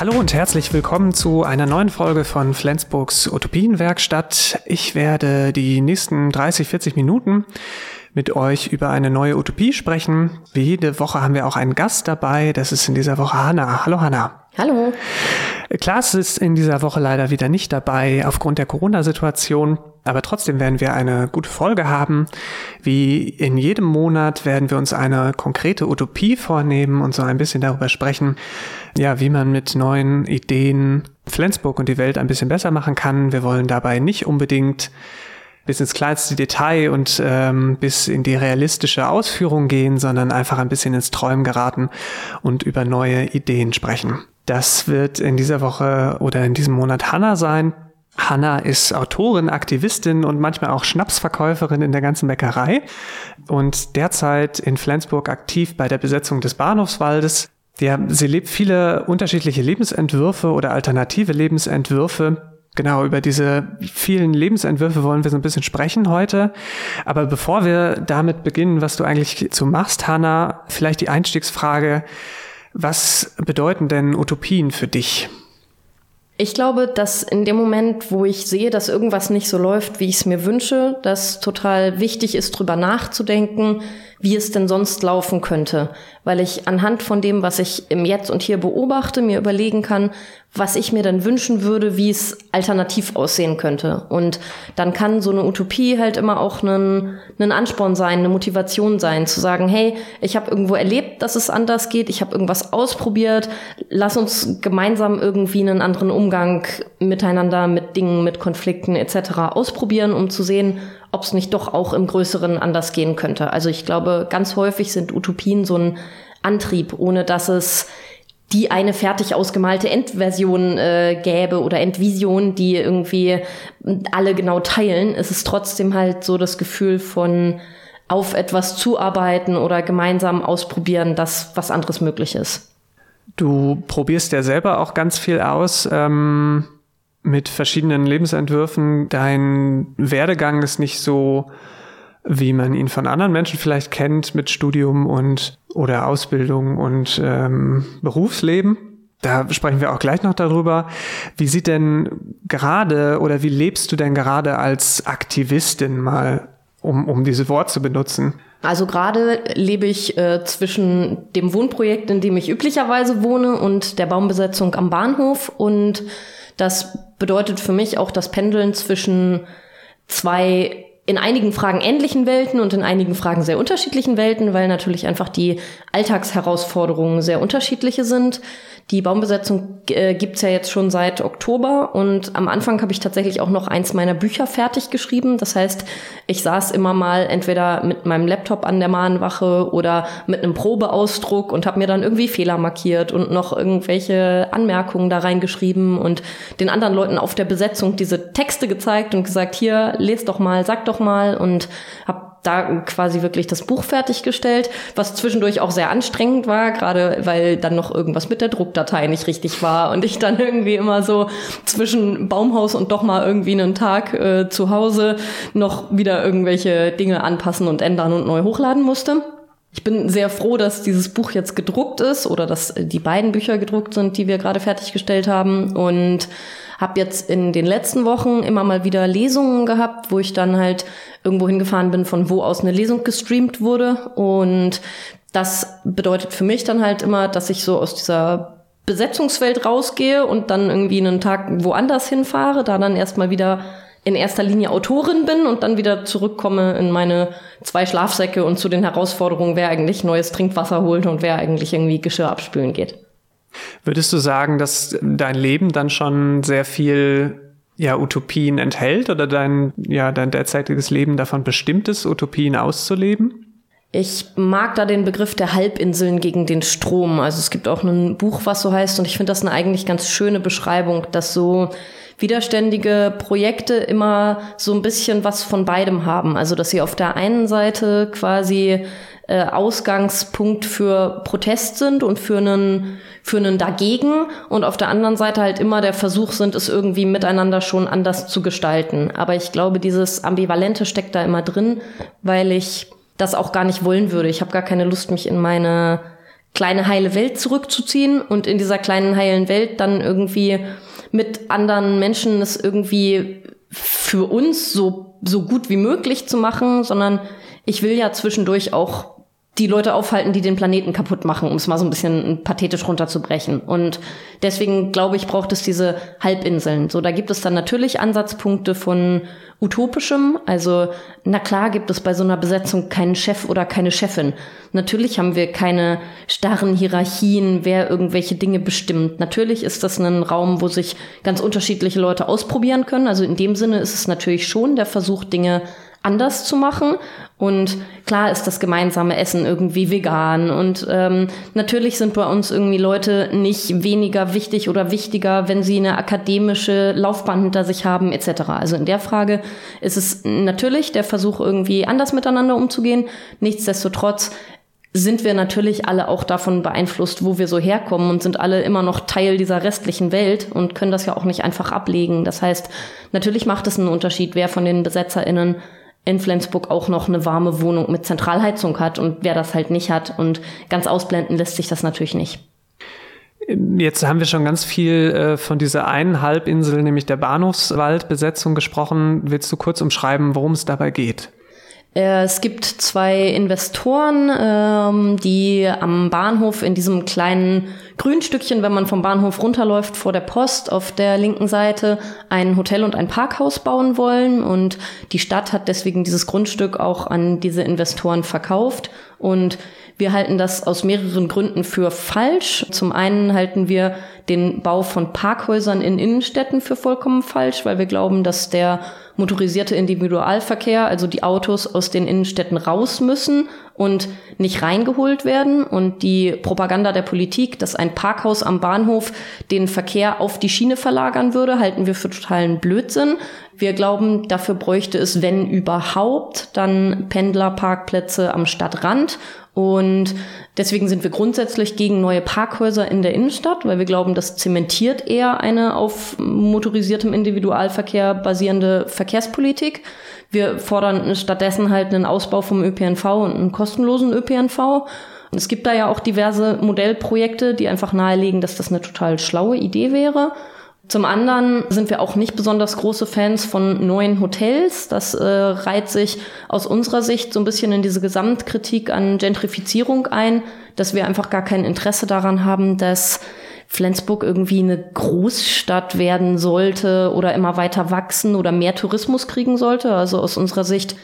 Hallo und herzlich willkommen zu einer neuen Folge von Flensburgs Utopienwerkstatt. Ich werde die nächsten 30, 40 Minuten mit euch über eine neue Utopie sprechen. Wie jede Woche haben wir auch einen Gast dabei. Das ist in dieser Woche Hanna. Hallo Hanna. Hallo. Klaas ist in dieser Woche leider wieder nicht dabei aufgrund der Corona-Situation. Aber trotzdem werden wir eine gute Folge haben. Wie in jedem Monat werden wir uns eine konkrete Utopie vornehmen und so ein bisschen darüber sprechen, ja, wie man mit neuen Ideen Flensburg und die Welt ein bisschen besser machen kann. Wir wollen dabei nicht unbedingt bis ins kleinste Detail und ähm, bis in die realistische Ausführung gehen, sondern einfach ein bisschen ins Träumen geraten und über neue Ideen sprechen. Das wird in dieser Woche oder in diesem Monat Hanna sein. Hanna ist Autorin, Aktivistin und manchmal auch Schnapsverkäuferin in der ganzen Bäckerei und derzeit in Flensburg aktiv bei der Besetzung des Bahnhofswaldes. Ja, sie lebt viele unterschiedliche Lebensentwürfe oder alternative Lebensentwürfe. Genau, über diese vielen Lebensentwürfe wollen wir so ein bisschen sprechen heute. Aber bevor wir damit beginnen, was du eigentlich zu machst, Hanna, vielleicht die Einstiegsfrage. Was bedeuten denn Utopien für dich? Ich glaube, dass in dem Moment, wo ich sehe, dass irgendwas nicht so läuft, wie ich es mir wünsche, dass total wichtig ist, drüber nachzudenken, wie es denn sonst laufen könnte. Weil ich anhand von dem, was ich im Jetzt und Hier beobachte, mir überlegen kann, was ich mir dann wünschen würde, wie es alternativ aussehen könnte. Und dann kann so eine Utopie halt immer auch ein, Ansporn sein, eine Motivation sein, zu sagen, hey, ich habe irgendwo erlebt, dass es anders geht, ich habe irgendwas ausprobiert, lass uns gemeinsam irgendwie einen anderen Umgang miteinander, mit Dingen, mit Konflikten etc. ausprobieren, um zu sehen, ob es nicht doch auch im Größeren anders gehen könnte. Also ich glaube, ganz häufig sind Utopien so ein Antrieb, ohne dass es die eine fertig ausgemalte Endversion äh, gäbe oder Endvision, die irgendwie alle genau teilen, ist es trotzdem halt so das Gefühl von auf etwas zuarbeiten oder gemeinsam ausprobieren, dass was anderes möglich ist. Du probierst ja selber auch ganz viel aus ähm, mit verschiedenen Lebensentwürfen. Dein Werdegang ist nicht so wie man ihn von anderen Menschen vielleicht kennt mit Studium und oder Ausbildung und ähm, Berufsleben. Da sprechen wir auch gleich noch darüber. Wie sieht denn gerade oder wie lebst du denn gerade als Aktivistin mal, um, um dieses Wort zu benutzen? Also gerade lebe ich äh, zwischen dem Wohnprojekt, in dem ich üblicherweise wohne, und der Baumbesetzung am Bahnhof. Und das bedeutet für mich auch das Pendeln zwischen zwei in einigen Fragen ähnlichen Welten und in einigen Fragen sehr unterschiedlichen Welten, weil natürlich einfach die Alltagsherausforderungen sehr unterschiedliche sind. Die Baumbesetzung äh, gibt's ja jetzt schon seit Oktober und am Anfang habe ich tatsächlich auch noch eins meiner Bücher fertig geschrieben. Das heißt, ich saß immer mal entweder mit meinem Laptop an der Mahnwache oder mit einem Probeausdruck und habe mir dann irgendwie Fehler markiert und noch irgendwelche Anmerkungen da reingeschrieben und den anderen Leuten auf der Besetzung diese Texte gezeigt und gesagt, hier, lest doch mal, sag doch mal und habe da quasi wirklich das Buch fertiggestellt, was zwischendurch auch sehr anstrengend war, gerade weil dann noch irgendwas mit der Druckdatei nicht richtig war und ich dann irgendwie immer so zwischen Baumhaus und doch mal irgendwie einen Tag äh, zu Hause noch wieder irgendwelche Dinge anpassen und ändern und neu hochladen musste. Ich bin sehr froh, dass dieses Buch jetzt gedruckt ist oder dass die beiden Bücher gedruckt sind, die wir gerade fertiggestellt haben und habe jetzt in den letzten Wochen immer mal wieder Lesungen gehabt, wo ich dann halt irgendwo hingefahren bin, von wo aus eine Lesung gestreamt wurde. Und das bedeutet für mich dann halt immer, dass ich so aus dieser Besetzungswelt rausgehe und dann irgendwie einen Tag woanders hinfahre, da dann erstmal wieder in erster Linie Autorin bin und dann wieder zurückkomme in meine zwei Schlafsäcke und zu den Herausforderungen, wer eigentlich neues Trinkwasser holt und wer eigentlich irgendwie Geschirr abspülen geht. Würdest du sagen, dass dein Leben dann schon sehr viel ja, Utopien enthält oder dein, ja, dein derzeitiges Leben davon bestimmt ist, Utopien auszuleben? Ich mag da den Begriff der Halbinseln gegen den Strom. Also es gibt auch ein Buch, was so heißt, und ich finde das eine eigentlich ganz schöne Beschreibung, dass so widerständige Projekte immer so ein bisschen was von beidem haben. Also dass sie auf der einen Seite quasi äh, Ausgangspunkt für Protest sind und für einen, für einen dagegen und auf der anderen Seite halt immer der Versuch sind, es irgendwie miteinander schon anders zu gestalten. Aber ich glaube, dieses Ambivalente steckt da immer drin, weil ich das auch gar nicht wollen würde. Ich habe gar keine Lust, mich in meine kleine heile Welt zurückzuziehen und in dieser kleinen heilen Welt dann irgendwie mit anderen Menschen es irgendwie für uns so, so gut wie möglich zu machen, sondern ich will ja zwischendurch auch die Leute aufhalten, die den Planeten kaputt machen, um es mal so ein bisschen pathetisch runterzubrechen. Und deswegen glaube ich, braucht es diese Halbinseln. So, da gibt es dann natürlich Ansatzpunkte von utopischem. Also, na klar gibt es bei so einer Besetzung keinen Chef oder keine Chefin. Natürlich haben wir keine starren Hierarchien, wer irgendwelche Dinge bestimmt. Natürlich ist das ein Raum, wo sich ganz unterschiedliche Leute ausprobieren können. Also in dem Sinne ist es natürlich schon der Versuch, Dinge anders zu machen. Und klar ist das gemeinsame Essen irgendwie vegan. Und ähm, natürlich sind bei uns irgendwie Leute nicht weniger wichtig oder wichtiger, wenn sie eine akademische Laufbahn hinter sich haben, etc. Also in der Frage ist es natürlich der Versuch, irgendwie anders miteinander umzugehen. Nichtsdestotrotz sind wir natürlich alle auch davon beeinflusst, wo wir so herkommen und sind alle immer noch Teil dieser restlichen Welt und können das ja auch nicht einfach ablegen. Das heißt, natürlich macht es einen Unterschied, wer von den BesetzerInnen in Flensburg auch noch eine warme Wohnung mit Zentralheizung hat und wer das halt nicht hat. Und ganz ausblenden lässt sich das natürlich nicht. Jetzt haben wir schon ganz viel äh, von dieser einen Halbinsel, nämlich der Bahnhofswaldbesetzung gesprochen. Willst du kurz umschreiben, worum es dabei geht? Äh, es gibt zwei Investoren, ähm, die am Bahnhof in diesem kleinen Grünstückchen, wenn man vom Bahnhof runterläuft, vor der Post auf der linken Seite ein Hotel und ein Parkhaus bauen wollen. Und die Stadt hat deswegen dieses Grundstück auch an diese Investoren verkauft. Und wir halten das aus mehreren Gründen für falsch. Zum einen halten wir den Bau von Parkhäusern in Innenstädten für vollkommen falsch, weil wir glauben, dass der motorisierte Individualverkehr, also die Autos aus den Innenstädten raus müssen und nicht reingeholt werden. Und die Propaganda der Politik, dass ein Parkhaus am Bahnhof den Verkehr auf die Schiene verlagern würde, halten wir für totalen Blödsinn. Wir glauben, dafür bräuchte es, wenn überhaupt, dann Pendlerparkplätze am Stadtrand und deswegen sind wir grundsätzlich gegen neue Parkhäuser in der Innenstadt, weil wir glauben, das zementiert eher eine auf motorisiertem Individualverkehr basierende Verkehrspolitik. Wir fordern stattdessen halt einen Ausbau vom ÖPNV und einen kostenlosen ÖPNV. Es gibt da ja auch diverse Modellprojekte, die einfach nahelegen, dass das eine total schlaue Idee wäre. Zum anderen sind wir auch nicht besonders große Fans von neuen Hotels. Das äh, reiht sich aus unserer Sicht so ein bisschen in diese Gesamtkritik an Gentrifizierung ein, dass wir einfach gar kein Interesse daran haben, dass Flensburg irgendwie eine Großstadt werden sollte oder immer weiter wachsen oder mehr Tourismus kriegen sollte. Also aus unserer Sicht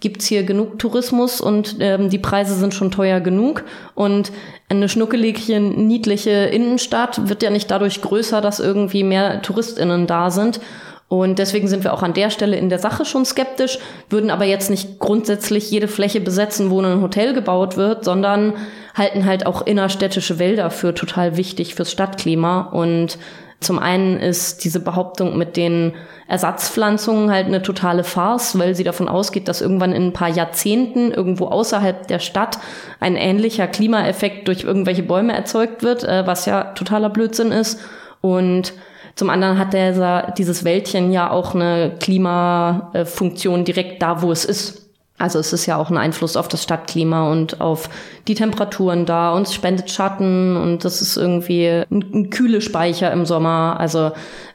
gibt's hier genug Tourismus und ähm, die Preise sind schon teuer genug. Und eine schnuckelige, niedliche Innenstadt wird ja nicht dadurch größer, dass irgendwie mehr TouristInnen da sind. Und deswegen sind wir auch an der Stelle in der Sache schon skeptisch, würden aber jetzt nicht grundsätzlich jede Fläche besetzen, wo ein Hotel gebaut wird, sondern halten halt auch innerstädtische Wälder für total wichtig fürs Stadtklima. Und zum einen ist diese Behauptung mit den Ersatzpflanzungen halt eine totale Farce, weil sie davon ausgeht, dass irgendwann in ein paar Jahrzehnten irgendwo außerhalb der Stadt ein ähnlicher Klimaeffekt durch irgendwelche Bäume erzeugt wird, äh, was ja totaler Blödsinn ist. Und zum anderen hat der, dieses Wäldchen ja auch eine Klimafunktion direkt da, wo es ist. Also es ist ja auch ein Einfluss auf das Stadtklima und auf die Temperaturen da und es spendet Schatten und das ist irgendwie ein, ein kühle Speicher im Sommer. Also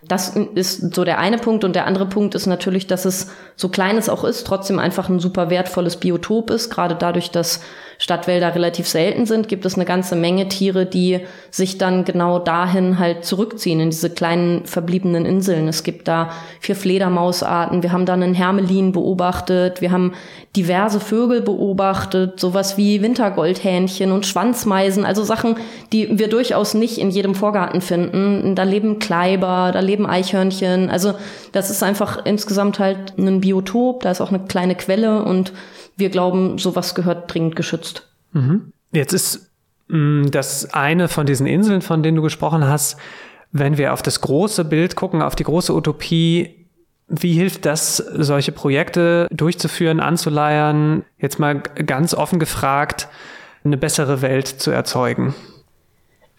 das ist so der eine Punkt. Und der andere Punkt ist natürlich, dass es, so klein es auch ist, trotzdem einfach ein super wertvolles Biotop ist. Gerade dadurch, dass Stadtwälder relativ selten sind, gibt es eine ganze Menge Tiere, die sich dann genau dahin halt zurückziehen, in diese kleinen verbliebenen Inseln. Es gibt da vier Fledermausarten. Wir haben da einen Hermelin beobachtet. Wir haben diverse Vögel beobachtet. Sowas wie Wintergoldhähnchen und Schwanzmeisen. Also Sachen, die wir durchaus nicht in jedem Vorgarten finden. Da leben Kleiber, da leben Eichhörnchen. Also das ist einfach insgesamt halt ein Biotop. Da ist auch eine kleine Quelle und wir glauben, sowas gehört dringend geschützt. Mhm. Jetzt ist mh, mm, das eine von diesen Inseln, von denen du gesprochen hast, wenn wir auf das große Bild gucken, auf die große Utopie, wie hilft das, solche Projekte durchzuführen, anzuleiern, jetzt mal ganz offen gefragt, eine bessere Welt zu erzeugen?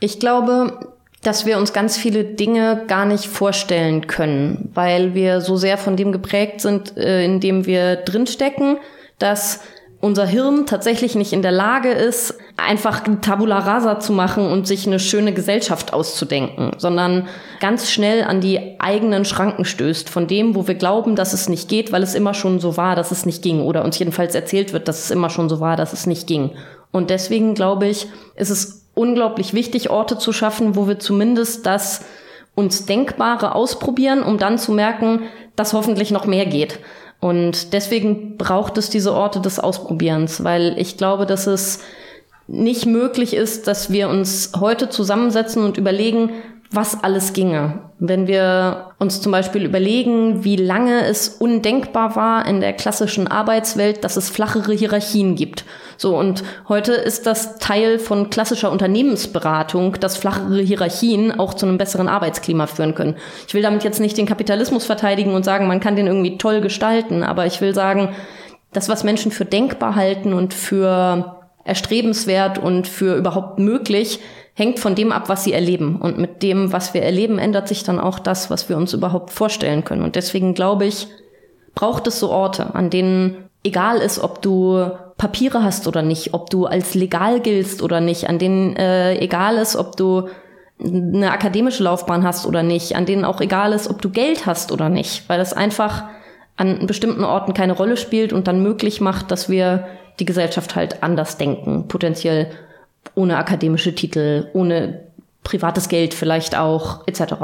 Ich glaube, dass wir uns ganz viele Dinge gar nicht vorstellen können, weil wir so sehr von dem geprägt sind, äh, in dem wir drinstecken, dass unser Hirn tatsächlich nicht in der Lage ist, einfach Tabula rasa zu machen und sich eine schöne Gesellschaft auszudenken, sondern ganz schnell an die eigenen Schranken stößt von dem, wo wir glauben, dass es nicht geht, weil es immer schon so war, dass es nicht ging oder uns jedenfalls erzählt wird, dass es immer schon so war, dass es nicht ging. Und deswegen glaube ich, ist es unglaublich wichtig, Orte zu schaffen, wo wir zumindest das uns Denkbare ausprobieren, um dann zu merken, dass hoffentlich noch mehr geht. Und deswegen braucht es diese Orte des Ausprobierens, weil ich glaube, dass es nicht möglich ist, dass wir uns heute zusammensetzen und überlegen, was alles ginge. Wenn wir uns zum Beispiel überlegen, wie lange es undenkbar war in der klassischen Arbeitswelt, dass es flachere Hierarchien gibt. So, und heute ist das Teil von klassischer Unternehmensberatung, dass flachere Hierarchien auch zu einem besseren Arbeitsklima führen können. Ich will damit jetzt nicht den Kapitalismus verteidigen und sagen, man kann den irgendwie toll gestalten, aber ich will sagen, das, was Menschen für denkbar halten und für erstrebenswert und für überhaupt möglich, hängt von dem ab, was sie erleben. Und mit dem, was wir erleben, ändert sich dann auch das, was wir uns überhaupt vorstellen können. Und deswegen glaube ich, braucht es so Orte, an denen egal ist, ob du Papiere hast oder nicht, ob du als legal giltst oder nicht, an denen äh, egal ist, ob du eine akademische Laufbahn hast oder nicht, an denen auch egal ist, ob du Geld hast oder nicht, weil es einfach an bestimmten Orten keine Rolle spielt und dann möglich macht, dass wir die Gesellschaft halt anders denken, potenziell ohne akademische Titel, ohne privates Geld vielleicht auch, etc.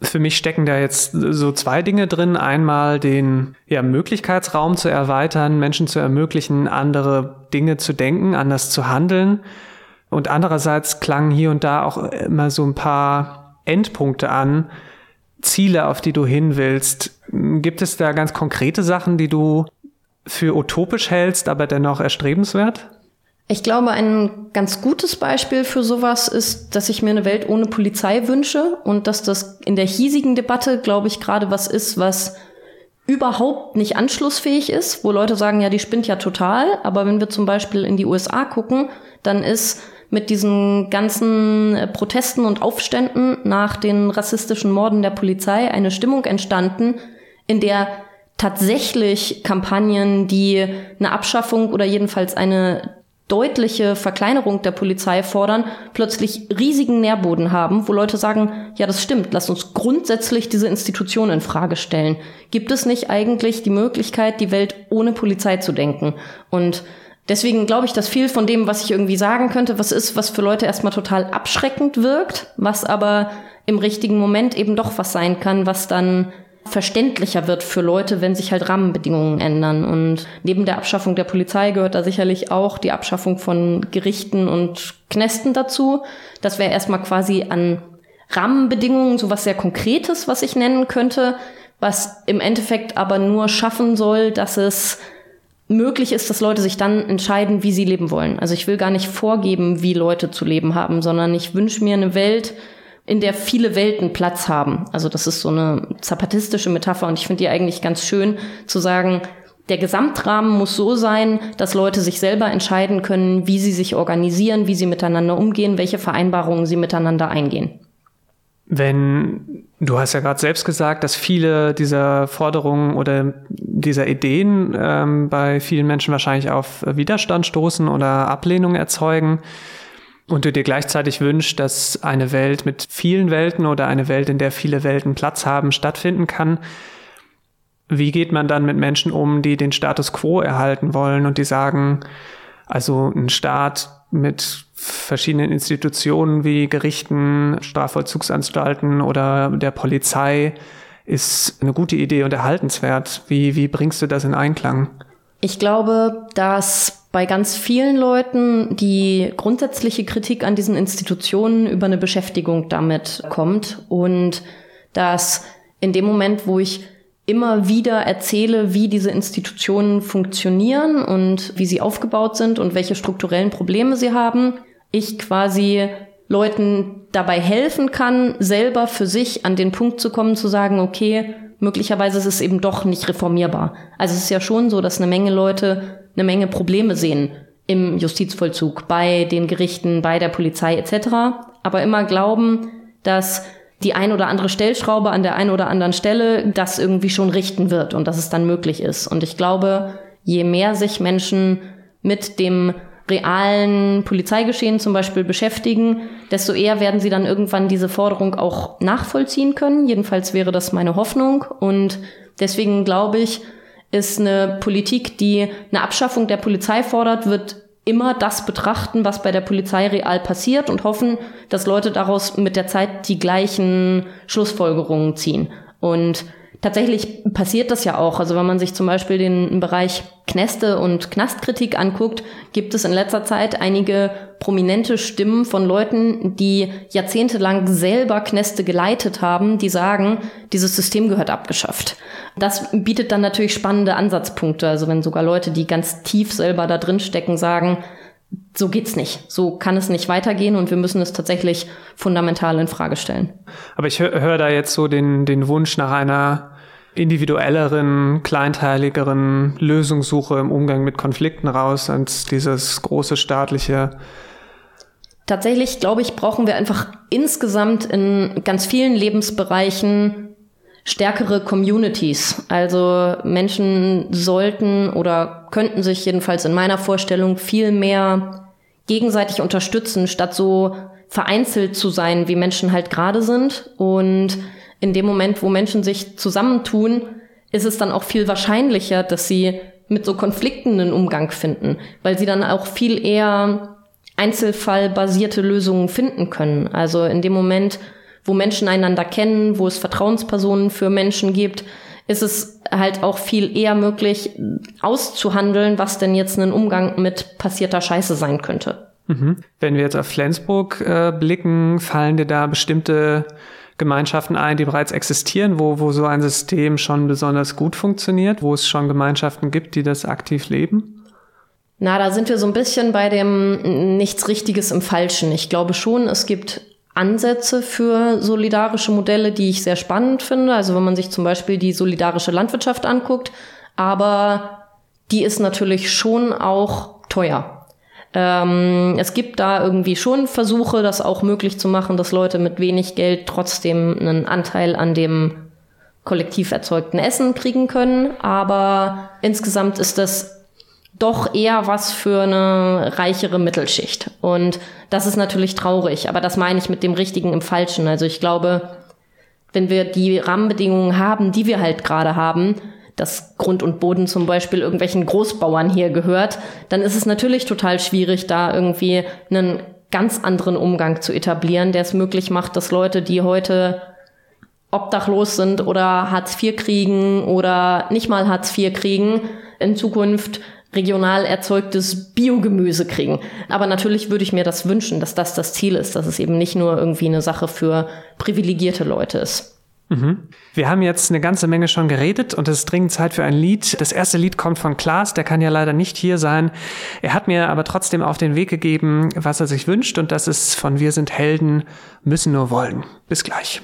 Für mich stecken da jetzt so zwei Dinge drin. Einmal den ja, Möglichkeitsraum zu erweitern, Menschen zu ermöglichen, andere Dinge zu denken, anders zu handeln. Und andererseits klangen hier und da auch immer so ein paar Endpunkte an, Ziele, auf die du hin willst. Gibt es da ganz konkrete Sachen, die du für utopisch hältst, aber dennoch erstrebenswert? Ich glaube, ein ganz gutes Beispiel für sowas ist, dass ich mir eine Welt ohne Polizei wünsche und dass das in der hiesigen Debatte, glaube ich, gerade was ist, was überhaupt nicht anschlussfähig ist, wo Leute sagen, ja, die spinnt ja total. Aber wenn wir zum Beispiel in die USA gucken, dann ist mit diesen ganzen Protesten und Aufständen nach den rassistischen Morden der Polizei eine Stimmung entstanden, in der tatsächlich Kampagnen, die eine Abschaffung oder jedenfalls eine deutliche Verkleinerung der Polizei fordern, plötzlich riesigen Nährboden haben, wo Leute sagen, ja, das stimmt, lass uns grundsätzlich diese Institution in Frage stellen. Gibt es nicht eigentlich die Möglichkeit, die Welt ohne Polizei zu denken? Und deswegen glaube ich, dass viel von dem, was ich irgendwie sagen könnte, was ist, was für Leute erstmal total abschreckend wirkt, was aber im richtigen Moment eben doch was sein kann, was dann verständlicher wird für Leute, wenn sich halt Rahmenbedingungen ändern. Und neben der Abschaffung der Polizei gehört da sicherlich auch die Abschaffung von Gerichten und Knästen dazu. Das wäre erstmal quasi an Rahmenbedingungen so was sehr Konkretes, was ich nennen könnte, was im Endeffekt aber nur schaffen soll, dass es möglich ist, dass Leute sich dann entscheiden, wie sie leben wollen. Also ich will gar nicht vorgeben, wie Leute zu leben haben, sondern ich wünsche mir eine Welt, in der viele Welten Platz haben. Also das ist so eine zapatistische Metapher und ich finde die eigentlich ganz schön zu sagen, der Gesamtrahmen muss so sein, dass Leute sich selber entscheiden können, wie sie sich organisieren, wie sie miteinander umgehen, welche Vereinbarungen sie miteinander eingehen. Wenn du hast ja gerade selbst gesagt, dass viele dieser Forderungen oder dieser Ideen ähm, bei vielen Menschen wahrscheinlich auf Widerstand stoßen oder Ablehnung erzeugen und du dir gleichzeitig wünschst, dass eine Welt mit vielen Welten oder eine Welt, in der viele Welten Platz haben, stattfinden kann, wie geht man dann mit Menschen um, die den Status quo erhalten wollen und die sagen, also ein Staat mit verschiedenen Institutionen wie Gerichten, Strafvollzugsanstalten oder der Polizei ist eine gute Idee und erhaltenswert. Wie, wie bringst du das in Einklang? Ich glaube, dass bei ganz vielen Leuten die grundsätzliche Kritik an diesen Institutionen über eine Beschäftigung damit kommt und dass in dem Moment, wo ich immer wieder erzähle, wie diese Institutionen funktionieren und wie sie aufgebaut sind und welche strukturellen Probleme sie haben, ich quasi Leuten dabei helfen kann, selber für sich an den Punkt zu kommen, zu sagen, okay, möglicherweise ist es eben doch nicht reformierbar. Also es ist ja schon so, dass eine Menge Leute eine Menge Probleme sehen im Justizvollzug, bei den Gerichten, bei der Polizei etc., aber immer glauben, dass die ein oder andere Stellschraube an der einen oder anderen Stelle das irgendwie schon richten wird und dass es dann möglich ist. Und ich glaube, je mehr sich Menschen mit dem realen Polizeigeschehen zum Beispiel beschäftigen, desto eher werden sie dann irgendwann diese Forderung auch nachvollziehen können. Jedenfalls wäre das meine Hoffnung. Und deswegen glaube ich, ist eine Politik, die eine Abschaffung der Polizei fordert, wird immer das betrachten, was bei der Polizei real passiert und hoffen, dass Leute daraus mit der Zeit die gleichen Schlussfolgerungen ziehen. Und tatsächlich passiert das ja auch. Also wenn man sich zum Beispiel den Bereich Knäste und Knastkritik anguckt, gibt es in letzter Zeit einige prominente Stimmen von Leuten, die jahrzehntelang selber Knäste geleitet haben, die sagen, dieses System gehört abgeschafft. Das bietet dann natürlich spannende Ansatzpunkte. Also wenn sogar Leute, die ganz tief selber da drin stecken, sagen, so geht's nicht. So kann es nicht weitergehen und wir müssen es tatsächlich fundamental in Frage stellen. Aber ich höre hör da jetzt so den, den Wunsch nach einer individuelleren, kleinteiligeren Lösungssuche im Umgang mit Konflikten raus als dieses große staatliche. Tatsächlich, glaube ich, brauchen wir einfach insgesamt in ganz vielen Lebensbereichen stärkere Communities. Also Menschen sollten oder könnten sich jedenfalls in meiner Vorstellung viel mehr gegenseitig unterstützen, statt so vereinzelt zu sein, wie Menschen halt gerade sind. Und in dem Moment, wo Menschen sich zusammentun, ist es dann auch viel wahrscheinlicher, dass sie mit so Konflikten einen Umgang finden, weil sie dann auch viel eher einzelfallbasierte Lösungen finden können. Also in dem Moment, wo Menschen einander kennen, wo es Vertrauenspersonen für Menschen gibt, ist es halt auch viel eher möglich auszuhandeln, was denn jetzt ein Umgang mit passierter Scheiße sein könnte. Mhm. Wenn wir jetzt auf Flensburg äh, blicken, fallen dir da bestimmte Gemeinschaften ein, die bereits existieren, wo, wo so ein System schon besonders gut funktioniert, wo es schon Gemeinschaften gibt, die das aktiv leben? Na, da sind wir so ein bisschen bei dem nichts Richtiges im Falschen. Ich glaube schon, es gibt Ansätze für solidarische Modelle, die ich sehr spannend finde. Also wenn man sich zum Beispiel die solidarische Landwirtschaft anguckt, aber die ist natürlich schon auch teuer. Ähm, es gibt da irgendwie schon Versuche, das auch möglich zu machen, dass Leute mit wenig Geld trotzdem einen Anteil an dem kollektiv erzeugten Essen kriegen können. Aber insgesamt ist das doch eher was für eine reichere Mittelschicht. Und das ist natürlich traurig, aber das meine ich mit dem Richtigen im Falschen. Also ich glaube, wenn wir die Rahmenbedingungen haben, die wir halt gerade haben, dass Grund und Boden zum Beispiel irgendwelchen Großbauern hier gehört, dann ist es natürlich total schwierig, da irgendwie einen ganz anderen Umgang zu etablieren, der es möglich macht, dass Leute, die heute obdachlos sind oder Hartz IV kriegen oder nicht mal Hartz IV kriegen, in Zukunft regional erzeugtes Biogemüse kriegen. Aber natürlich würde ich mir das wünschen, dass das das Ziel ist, dass es eben nicht nur irgendwie eine Sache für privilegierte Leute ist. Mhm. Wir haben jetzt eine ganze Menge schon geredet und es ist dringend Zeit für ein Lied. Das erste Lied kommt von Klaas, der kann ja leider nicht hier sein. Er hat mir aber trotzdem auf den Weg gegeben, was er sich wünscht und das ist von Wir sind Helden, müssen nur wollen. Bis gleich.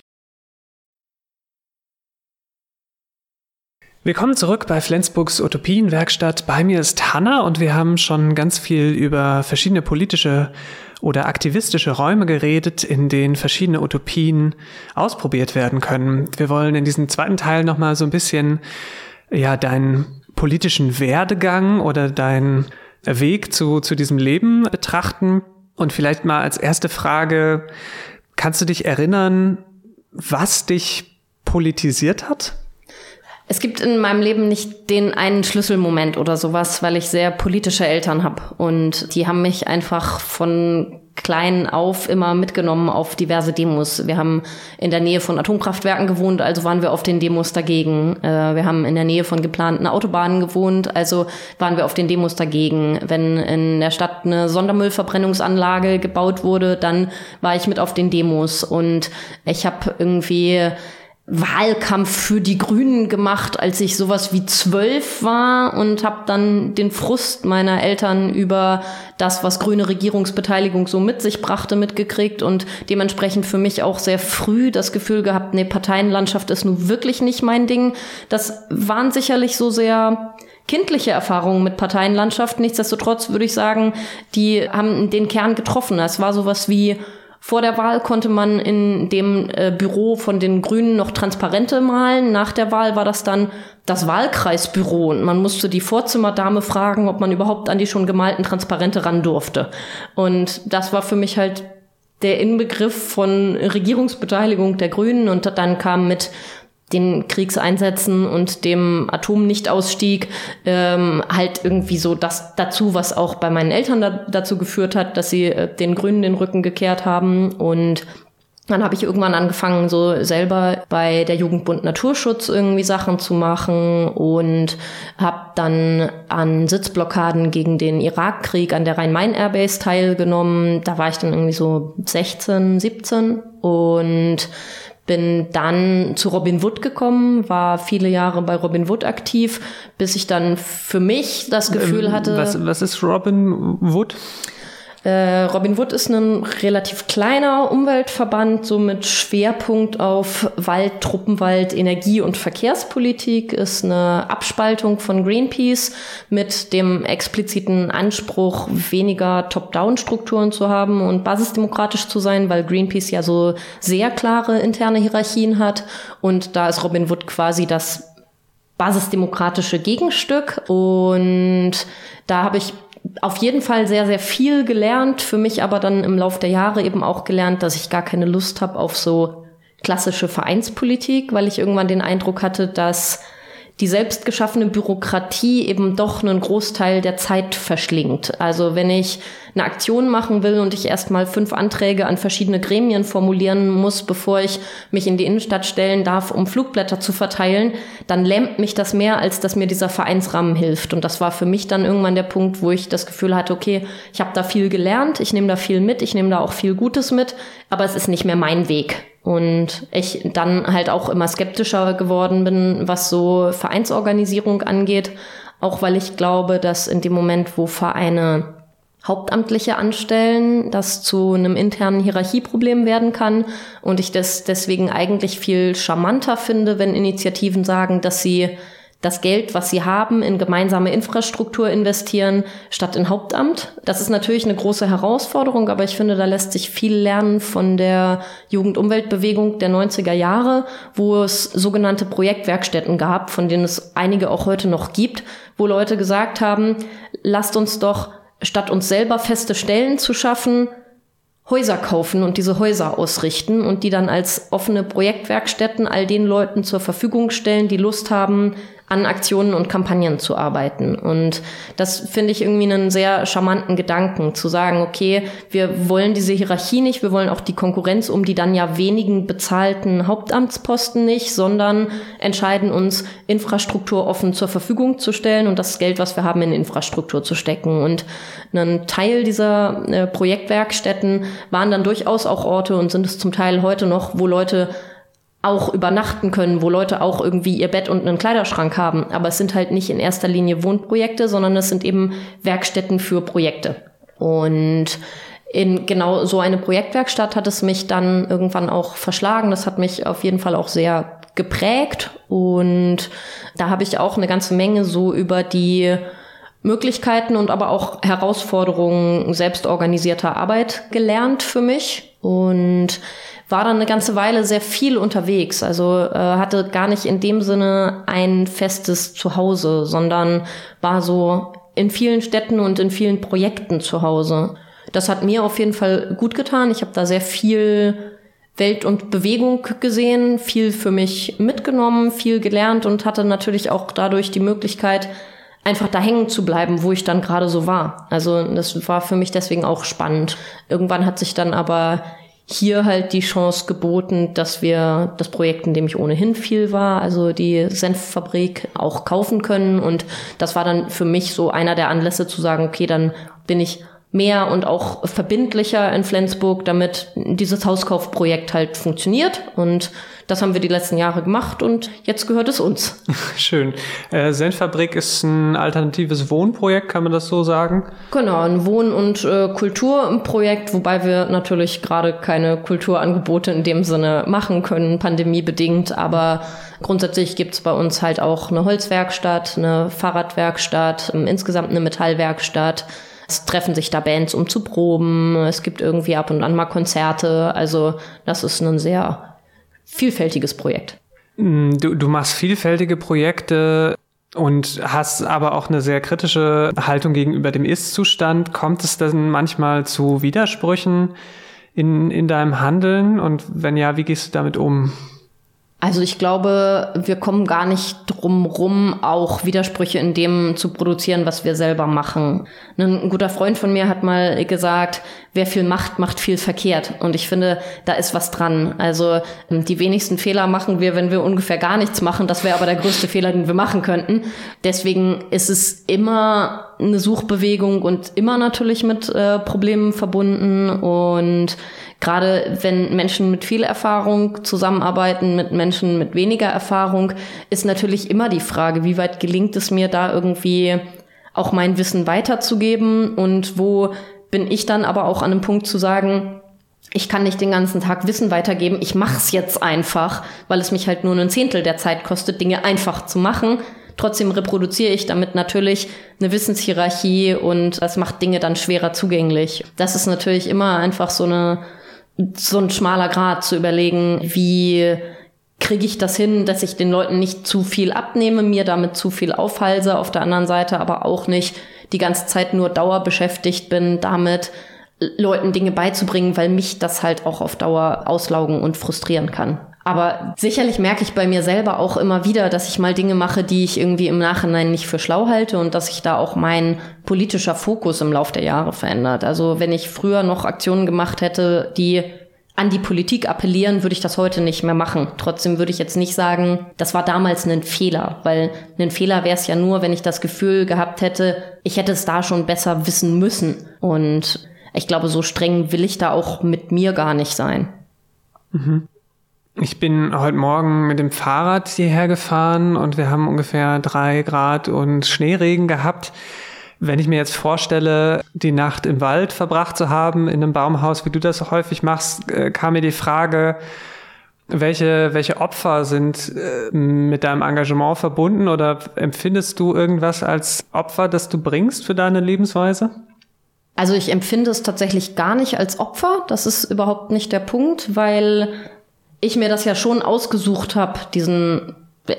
Willkommen zurück bei Flensburgs Utopienwerkstatt. Bei mir ist Hanna und wir haben schon ganz viel über verschiedene politische oder aktivistische Räume geredet, in denen verschiedene Utopien ausprobiert werden können. Wir wollen in diesem zweiten Teil nochmal so ein bisschen, ja, deinen politischen Werdegang oder deinen Weg zu, zu diesem Leben betrachten. Und vielleicht mal als erste Frage, kannst du dich erinnern, was dich politisiert hat? Es gibt in meinem Leben nicht den einen Schlüsselmoment oder sowas, weil ich sehr politische Eltern habe. Und die haben mich einfach von klein auf immer mitgenommen auf diverse Demos. Wir haben in der Nähe von Atomkraftwerken gewohnt, also waren wir auf den Demos dagegen. Äh, wir haben in der Nähe von geplanten Autobahnen gewohnt, also waren wir auf den Demos dagegen. Wenn in der Stadt eine Sondermüllverbrennungsanlage gebaut wurde, dann war ich mit auf den Demos. Und ich habe irgendwie Wahlkampf für die Grünen gemacht, als ich sowas wie zwölf war und habe dann den Frust meiner Eltern über das, was grüne Regierungsbeteiligung so mit sich brachte, mitgekriegt und dementsprechend für mich auch sehr früh das Gefühl gehabt, nee, Parteienlandschaft ist nun wirklich nicht mein Ding. Das waren sicherlich so sehr kindliche Erfahrungen mit Parteienlandschaft. Nichtsdestotrotz würde ich sagen, die haben den Kern getroffen. Es war sowas wie Vor der Wahl konnte man in dem äh, Büro von den Grünen noch Transparente malen. Nach der Wahl war das dann das Wahlkreisbüro und man musste die Vorzimmerdame fragen, ob man überhaupt an die schon gemalten Transparente ran durfte. Und das war für mich halt der Inbegriff von Regierungsbeteiligung der Grünen und dann kam mit den Kriegseinsätzen und dem Atomnichtausstieg ähm, halt irgendwie so das dazu, was auch bei meinen Eltern da, dazu geführt hat, dass sie äh, den Grünen den Rücken gekehrt haben und dann habe ich irgendwann angefangen, so selber bei der Jugendbund Naturschutz irgendwie Sachen zu machen und habe dann an Sitzblockaden gegen den Irakkrieg an der Rhein-Main-Airbase teilgenommen. Da war ich dann irgendwie so 16, 17 und bin dann zu Robin Wood gekommen, war viele Jahre bei Robin Wood aktiv, bis ich dann für mich das Gefühl ähm, hatte. Was, was ist Robin Wood? Äh, Robin Wood ist ein relativ kleiner Umweltverband, so mit Schwerpunkt auf Wald, Truppenwald, Energie- und Verkehrspolitik, ist eine Abspaltung von Greenpeace mit dem expliziten Anspruch, weniger Top-Down-Strukturen zu haben und basisdemokratisch zu sein, weil Greenpeace ja so sehr klare interne Hierarchien hat. Und da ist Robin Wood quasi das basisdemokratische Gegenstück. Und da habe ich auf jeden Fall sehr, sehr viel gelernt, für mich aber dann im Laufe der Jahre eben auch gelernt, dass ich gar keine Lust habe auf so klassische Vereinspolitik, weil ich irgendwann den Eindruck hatte, dass die selbst geschaffene Bürokratie eben doch einen Großteil der Zeit verschlingt. Also wenn ich eine Aktion machen will und ich erstmal fünf Anträge an verschiedene Gremien formulieren muss, bevor ich mich in die Innenstadt stellen darf, um Flugblätter zu verteilen, dann lähmt mich das mehr, als dass mir dieser Vereinsrahmen hilft. Und das war für mich dann irgendwann der Punkt, wo ich das Gefühl hatte, okay, ich habe da viel gelernt, ich nehme da viel mit, ich nehme da auch viel Gutes mit, aber es ist nicht mehr mein Weg. Und ich dann halt auch immer skeptischer geworden bin, was so Vereinsorganisierung angeht. Auch weil ich glaube, dass in dem Moment, wo Vereine Hauptamtliche anstellen, das zu einem internen Hierarchieproblem werden kann. Und ich das deswegen eigentlich viel charmanter finde, wenn Initiativen sagen, dass sie das Geld, was sie haben, in gemeinsame Infrastruktur investieren, statt in Hauptamt. Das ist natürlich eine große Herausforderung, aber ich finde, da lässt sich viel lernen von der Jugendumweltbewegung der 90er Jahre, wo es sogenannte Projektwerkstätten gab, von denen es einige auch heute noch gibt, wo Leute gesagt haben, lasst uns doch, statt uns selber feste Stellen zu schaffen, Häuser kaufen und diese Häuser ausrichten und die dann als offene Projektwerkstätten all den Leuten zur Verfügung stellen, die Lust haben, an Aktionen und Kampagnen zu arbeiten. Und das finde ich irgendwie einen sehr charmanten Gedanken, zu sagen, okay, wir wollen diese Hierarchie nicht, wir wollen auch die Konkurrenz um die dann ja wenigen bezahlten Hauptamtsposten nicht, sondern entscheiden uns, Infrastruktur offen zur Verfügung zu stellen und das Geld, was wir haben, in Infrastruktur zu stecken. Und ein Teil dieser äh, Projektwerkstätten waren dann durchaus auch Orte und sind es zum Teil heute noch, wo Leute auch übernachten können, wo Leute auch irgendwie ihr Bett und einen Kleiderschrank haben. Aber es sind halt nicht in erster Linie Wohnprojekte, sondern es sind eben Werkstätten für Projekte. Und in genau so eine Projektwerkstatt hat es mich dann irgendwann auch verschlagen. Das hat mich auf jeden Fall auch sehr geprägt. Und da habe ich auch eine ganze Menge so über die Möglichkeiten und aber auch Herausforderungen selbstorganisierter Arbeit gelernt für mich. Und war dann eine ganze Weile sehr viel unterwegs. Also äh, hatte gar nicht in dem Sinne ein festes Zuhause, sondern war so in vielen Städten und in vielen Projekten zu Hause. Das hat mir auf jeden Fall gut getan. Ich habe da sehr viel Welt und Bewegung gesehen, viel für mich mitgenommen, viel gelernt und hatte natürlich auch dadurch die Möglichkeit, einfach da hängen zu bleiben, wo ich dann gerade so war. Also das war für mich deswegen auch spannend. Irgendwann hat sich dann aber hier halt die Chance geboten, dass wir das Projekt, in dem ich ohnehin viel war, also die Senffabrik auch kaufen können. Und das war dann für mich so einer der Anlässe zu sagen, okay, dann bin ich mehr und auch verbindlicher in Flensburg, damit dieses Hauskaufprojekt halt funktioniert. Und das haben wir die letzten Jahre gemacht und jetzt gehört es uns. Schön. Äh, Senfabrik ist ein alternatives Wohnprojekt, kann man das so sagen? Genau, ein Wohn- und äh, Kulturprojekt, wobei wir natürlich gerade keine Kulturangebote in dem Sinne machen können, pandemiebedingt. Aber grundsätzlich gibt's bei uns halt auch eine Holzwerkstatt, eine Fahrradwerkstatt, insgesamt eine Metallwerkstatt Es treffen sich da Bands, um zu proben. Es gibt irgendwie ab und an mal Konzerte. Also das ist ein sehr vielfältiges Projekt. Mm, du, du machst vielfältige Projekte und hast aber auch eine sehr kritische Haltung gegenüber dem Ist-Zustand. Kommt es dann manchmal zu Widersprüchen in, in deinem Handeln? Und wenn ja, wie gehst du damit um? Also ich glaube, wir kommen gar nicht drum rum, auch Widersprüche in dem zu produzieren, was wir selber machen. Ein guter Freund von mir hat mal gesagt, wer viel macht, macht viel verkehrt. Und ich finde, da ist was dran. Also ähm, die wenigsten Fehler machen wir, wenn wir ungefähr gar nichts machen. Das wäre aber der größte Fehler, den wir machen könnten. Deswegen ist es immer eine Suchbewegung und immer natürlich mit äh, Problemen verbunden und Gerade wenn Menschen mit viel Erfahrung zusammenarbeiten mit Menschen mit weniger Erfahrung, ist natürlich immer die Frage, wie weit gelingt es mir da irgendwie auch mein Wissen weiterzugeben und wo bin ich dann aber auch an einem Punkt zu sagen, ich kann nicht den ganzen Tag Wissen weitergeben, ich mach's jetzt einfach, weil es mich halt nur ein Zehntel der Zeit kostet, Dinge einfach zu machen. Trotzdem reproduziere ich damit natürlich eine Wissenshierarchie und das macht Dinge dann schwerer zugänglich. Das ist natürlich immer einfach so eine so ein schmaler Grad zu überlegen, wie kriege ich das hin, dass ich den Leuten nicht zu viel abnehme, mir damit zu viel aufhalse, auf der anderen Seite aber auch nicht die ganze Zeit nur Dauer beschäftigt bin, damit Leuten Dinge beizubringen, weil mich das halt auch auf Dauer auslaugen und frustrieren kann. Aber sicherlich merke ich bei mir selber auch immer wieder, dass ich mal Dinge mache, die ich irgendwie im Nachhinein nicht für schlau halte und dass sich da auch mein politischer Fokus im Laufe der Jahre verändert. Also wenn ich früher noch Aktionen gemacht hätte, die an die Politik appellieren, würde ich das heute nicht mehr machen. Trotzdem würde ich jetzt nicht sagen, das war damals ein Fehler, weil ein Fehler wäre es ja nur, wenn ich das Gefühl gehabt hätte, ich hätte es da schon besser wissen müssen. Und ich glaube, so streng will ich da auch mit mir gar nicht sein. Mhm. Ich bin heute Morgen mit dem Fahrrad hierher gefahren und wir haben ungefähr drei Grad und Schneeregen gehabt. Wenn ich mir jetzt vorstelle, die Nacht im Wald verbracht zu haben, in einem Baumhaus, wie du das häufig machst, äh, kam mir die Frage, welche, welche Opfer sind äh, mit deinem Engagement verbunden oder empfindest du irgendwas als Opfer, das du bringst für deine Lebensweise? Also ich empfinde es tatsächlich gar nicht als Opfer. Das ist überhaupt nicht der Punkt, weil ich mir das ja schon ausgesucht habe, diesen,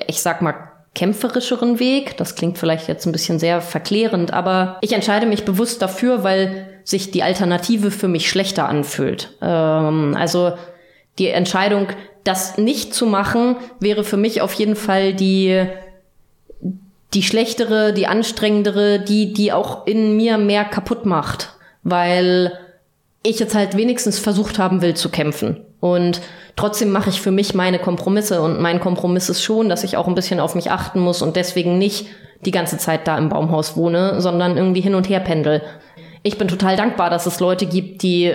ich sag mal, kämpferischeren Weg. Das klingt vielleicht jetzt ein bisschen sehr verklärend, aber ich entscheide mich bewusst dafür, weil sich die Alternative für mich schlechter anfühlt. Ähm, also die Entscheidung, das nicht zu machen, wäre für mich auf jeden Fall die die schlechtere, die anstrengendere, die die auch in mir mehr kaputt macht, weil ich jetzt halt wenigstens versucht haben will zu kämpfen. Und trotzdem mache ich für mich meine Kompromisse und mein Kompromiss ist schon, dass ich auch ein bisschen auf mich achten muss und deswegen nicht die ganze Zeit da im Baumhaus wohne, sondern irgendwie hin und her pendel. Ich bin total dankbar, dass es Leute gibt, die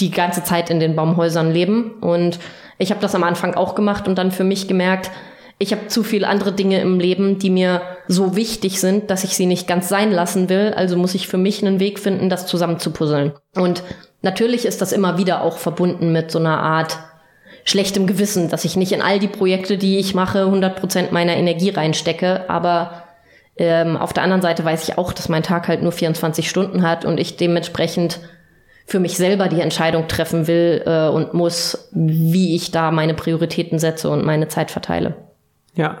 die ganze Zeit in den Baumhäusern leben und ich habe das am Anfang auch gemacht und dann für mich gemerkt, ich habe zu viele andere Dinge im Leben, die mir so wichtig sind, dass ich sie nicht ganz sein lassen will. Also muss ich für mich einen Weg finden, das zusammenzupuzzeln. Und natürlich ist das immer wieder auch verbunden mit so einer Art schlechtem Gewissen, dass ich nicht in all die Projekte, die ich mache, 100 Prozent meiner Energie reinstecke. Aber ähm, auf der anderen Seite weiß ich auch, dass mein Tag halt nur 24 Stunden hat und ich dementsprechend für mich selber die Entscheidung treffen will äh, und muss, wie ich da meine Prioritäten setze und meine Zeit verteile. Ja.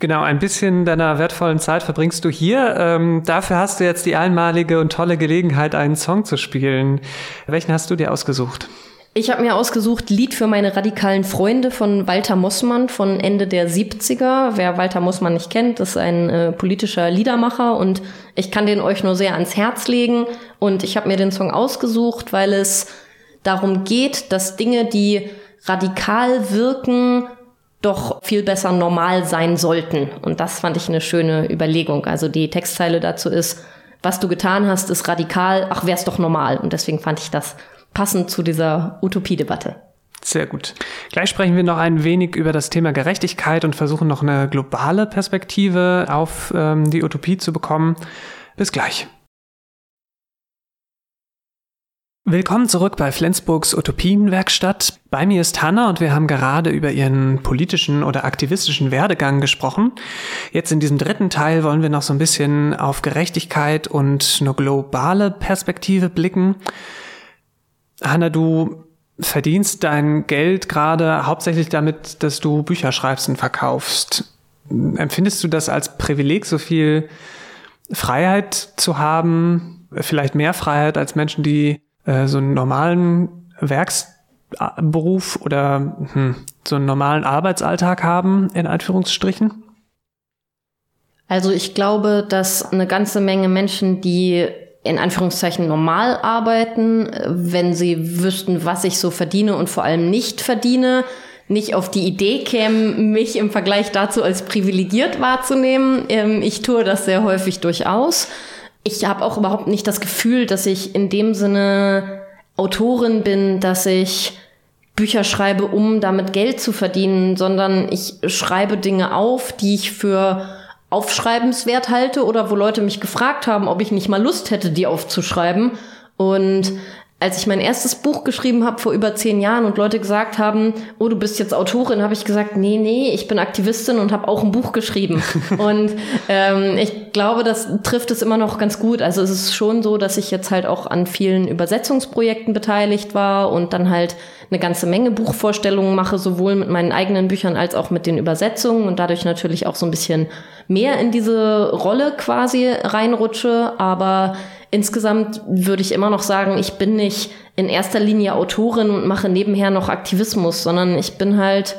Genau, ein bisschen deiner wertvollen Zeit verbringst du hier. Ähm, dafür hast du jetzt die einmalige und tolle Gelegenheit, einen Song zu spielen. Welchen hast du dir ausgesucht? Ich habe mir ausgesucht Lied für meine radikalen Freunde von Walter Mossmann von Ende der 70er. Wer Walter Mossmann nicht kennt, ist ein äh, politischer Liedermacher und ich kann den euch nur sehr ans Herz legen. Und ich habe mir den Song ausgesucht, weil es darum geht, dass Dinge, die radikal wirken, doch viel besser normal sein sollten. Und das fand ich eine schöne Überlegung. Also die Textzeile dazu ist, was du getan hast, ist radikal, ach, wär's doch normal. Und deswegen fand ich das passend zu dieser Utopiedebatte. Sehr gut. Gleich sprechen wir noch ein wenig über das Thema Gerechtigkeit und versuchen noch eine globale Perspektive auf ähm, die Utopie zu bekommen. Bis gleich. Willkommen zurück bei Flensburgs Utopienwerkstatt. Bei mir ist Hanna und wir haben gerade über ihren politischen oder aktivistischen Werdegang gesprochen. Jetzt in diesem dritten Teil wollen wir noch so ein bisschen auf Gerechtigkeit und eine globale Perspektive blicken. Hanna, du verdienst dein Geld gerade hauptsächlich damit, dass du Bücher schreibst und verkaufst. Empfindest du das als Privileg, so viel Freiheit zu haben, vielleicht mehr Freiheit als Menschen, die äh, so einen normalen Werksberuf oder hm, so einen normalen Arbeitsalltag haben, in Anführungsstrichen? Also ich glaube, dass eine ganze Menge Menschen, die in Anführungszeichen normal arbeiten, wenn sie wüssten, was ich so verdiene und vor allem nicht verdiene, nicht auf die Idee kämen, mich im Vergleich dazu als privilegiert wahrzunehmen. Ähm, ich tue das sehr häufig durchaus ich habe auch überhaupt nicht das Gefühl, dass ich in dem Sinne Autorin bin, dass ich Bücher schreibe, um damit Geld zu verdienen, sondern ich schreibe Dinge auf, die ich für aufschreibenswert halte oder wo Leute mich gefragt haben, ob ich nicht mal Lust hätte, die aufzuschreiben. Und als ich mein erstes Buch geschrieben habe vor über zehn Jahren und Leute gesagt haben, oh, du bist jetzt Autorin, habe ich gesagt, nee, nee, ich bin Aktivistin und habe auch ein Buch geschrieben. und ähm, ich glaube, das trifft es immer noch ganz gut. Also es ist schon so, dass ich jetzt halt auch an vielen Übersetzungsprojekten beteiligt war und dann halt eine ganze Menge Buchvorstellungen mache, sowohl mit meinen eigenen Büchern als auch mit den Übersetzungen und dadurch natürlich auch so ein bisschen mehr in diese Rolle quasi reinrutsche. Aber insgesamt würde ich immer noch sagen, ich bin nicht in erster Linie Autorin und mache nebenher noch Aktivismus, sondern ich bin halt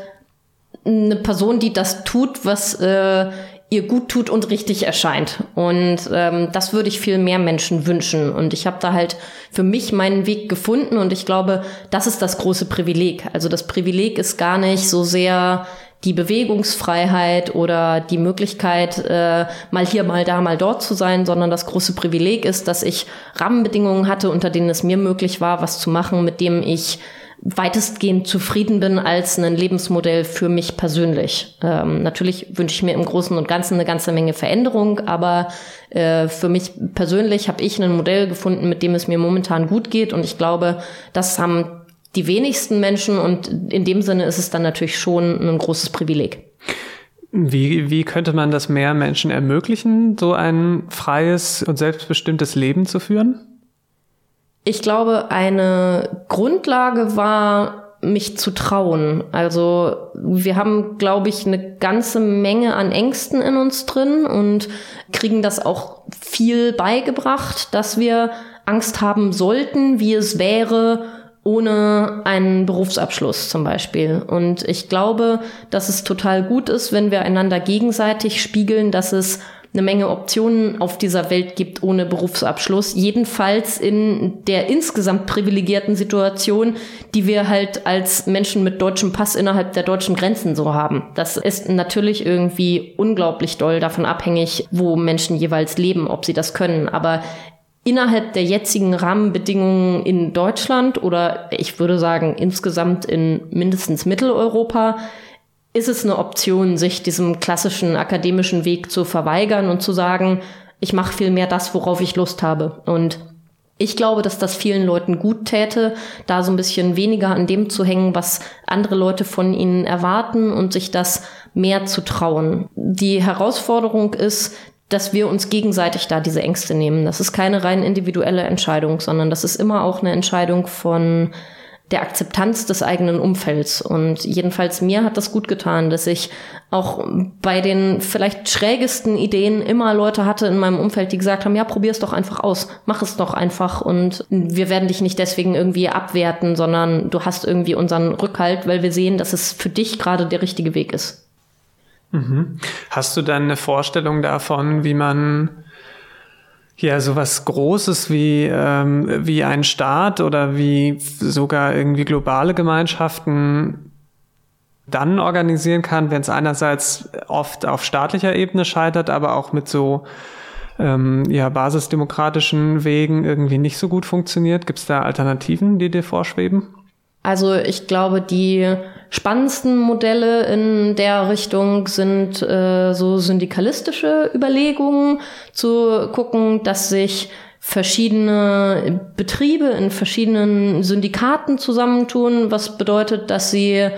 eine Person, die das tut, was äh, ihr gut tut und richtig erscheint. Und ähm, das würde ich viel mehr Menschen wünschen. Und ich habe da halt für mich meinen Weg gefunden und ich glaube, das ist das große Privileg. Also das Privileg ist gar nicht so sehr die Bewegungsfreiheit oder die Möglichkeit, äh, mal hier, mal da, mal dort zu sein, sondern das große Privileg ist, dass ich Rahmenbedingungen hatte, unter denen es mir möglich war, was zu machen, mit dem ich weitestgehend zufrieden bin als ein Lebensmodell für mich persönlich. Ähm, natürlich wünsche ich mir im Großen und Ganzen eine ganze Menge Veränderung, aber äh, für mich persönlich habe ich ein Modell gefunden, mit dem es mir momentan gut geht und ich glaube, das haben die wenigsten Menschen und in dem Sinne ist es dann natürlich schon ein großes Privileg. Wie, wie könnte man das mehr Menschen ermöglichen, so ein freies und selbstbestimmtes Leben zu führen? Ich glaube, eine Grundlage war, mich zu trauen. Also wir haben, glaube ich, eine ganze Menge an Ängsten in uns drin und kriegen das auch viel beigebracht, dass wir Angst haben sollten, wie es wäre, ohne einen Berufsabschluss zum Beispiel. Und ich glaube, dass es total gut ist, wenn wir einander gegenseitig spiegeln, dass es eine Menge Optionen auf dieser Welt gibt ohne Berufsabschluss. Jedenfalls in der insgesamt privilegierten Situation, die wir halt als Menschen mit deutschem Pass innerhalb der deutschen Grenzen so haben. Das ist natürlich irgendwie unglaublich doll davon abhängig, wo Menschen jeweils leben, ob sie das können. Aber innerhalb der jetzigen Rahmenbedingungen in Deutschland oder ich würde sagen insgesamt in mindestens Mitteleuropa ist es eine Option, sich diesem klassischen akademischen Weg zu verweigern und zu sagen, ich mache viel mehr das, worauf ich Lust habe. Und ich glaube, dass das vielen Leuten gut täte, da so ein bisschen weniger an dem zu hängen, was andere Leute von ihnen erwarten und sich das mehr zu trauen. Die Herausforderung ist, dass wir uns gegenseitig da diese Ängste nehmen. Das ist keine rein individuelle Entscheidung, sondern das ist immer auch eine Entscheidung von der Akzeptanz des eigenen Umfelds. Und jedenfalls mir hat das gut getan, dass ich auch bei den vielleicht schrägesten Ideen immer Leute hatte in meinem Umfeld, die gesagt haben, ja, probier es doch einfach aus, mach es doch einfach und wir werden dich nicht deswegen irgendwie abwerten, sondern du hast irgendwie unseren Rückhalt, weil wir sehen, dass es für dich gerade der richtige Weg ist. Mhm. Hast du dann eine Vorstellung davon, wie man ja sowas Großes wie, ähm, wie ein Staat oder wie sogar irgendwie globale Gemeinschaften dann organisieren kann, wenn es einerseits oft auf staatlicher Ebene scheitert, aber auch mit so ähm, ja, basisdemokratischen Wegen irgendwie nicht so gut funktioniert? Gibt es da Alternativen, die dir vorschweben? Also ich glaube, die spannendsten Modelle in der Richtung sind äh, so syndikalistische Überlegungen, zu gucken, dass sich verschiedene Betriebe in verschiedenen Syndikaten zusammentun, was bedeutet, dass sie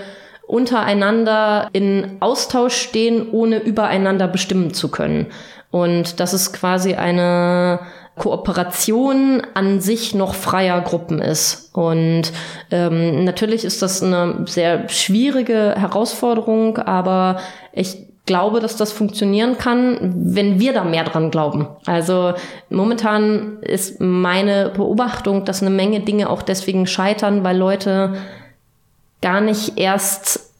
untereinander in Austausch stehen, ohne übereinander bestimmen zu können. Und das ist quasi eine Kooperation an sich noch freier Gruppen ist. Und ähm, natürlich ist das eine sehr schwierige Herausforderung, aber ich glaube, dass das funktionieren kann, wenn wir da mehr dran glauben. Also momentan ist meine Beobachtung, dass eine Menge Dinge auch deswegen scheitern, weil Leute gar nicht erst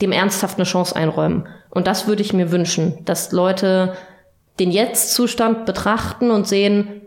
dem ernsthaft eine Chance einräumen. Und das würde ich mir wünschen, dass Leute den Jetzt-Zustand betrachten und sehen,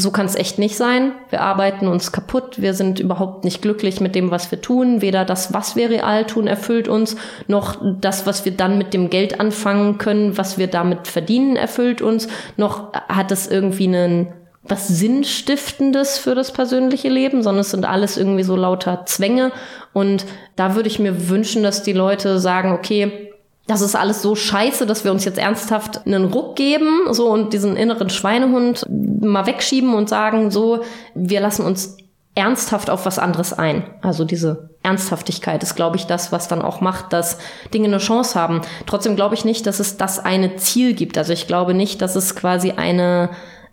so kann es echt nicht sein. Wir arbeiten uns kaputt. Wir sind überhaupt nicht glücklich mit dem, was wir tun. Weder das, was wir real tun, erfüllt uns, noch das, was wir dann mit dem Geld anfangen können, was wir damit verdienen, erfüllt uns, noch hat es irgendwie einen was Sinnstiftendes für das persönliche Leben, sondern es sind alles irgendwie so lauter Zwänge. Und da würde ich mir wünschen, dass die Leute sagen, okay, das ist alles so scheiße, dass wir uns jetzt ernsthaft einen Ruck geben, so und diesen inneren Schweinehund mal wegschieben und sagen, so, wir lassen uns ernsthaft auf was anderes ein. Also diese Ernsthaftigkeit ist, glaube ich, das, was dann auch macht, dass Dinge eine Chance haben. Trotzdem glaube ich nicht, dass es das eine Ziel gibt. Also ich glaube nicht, dass es quasi eine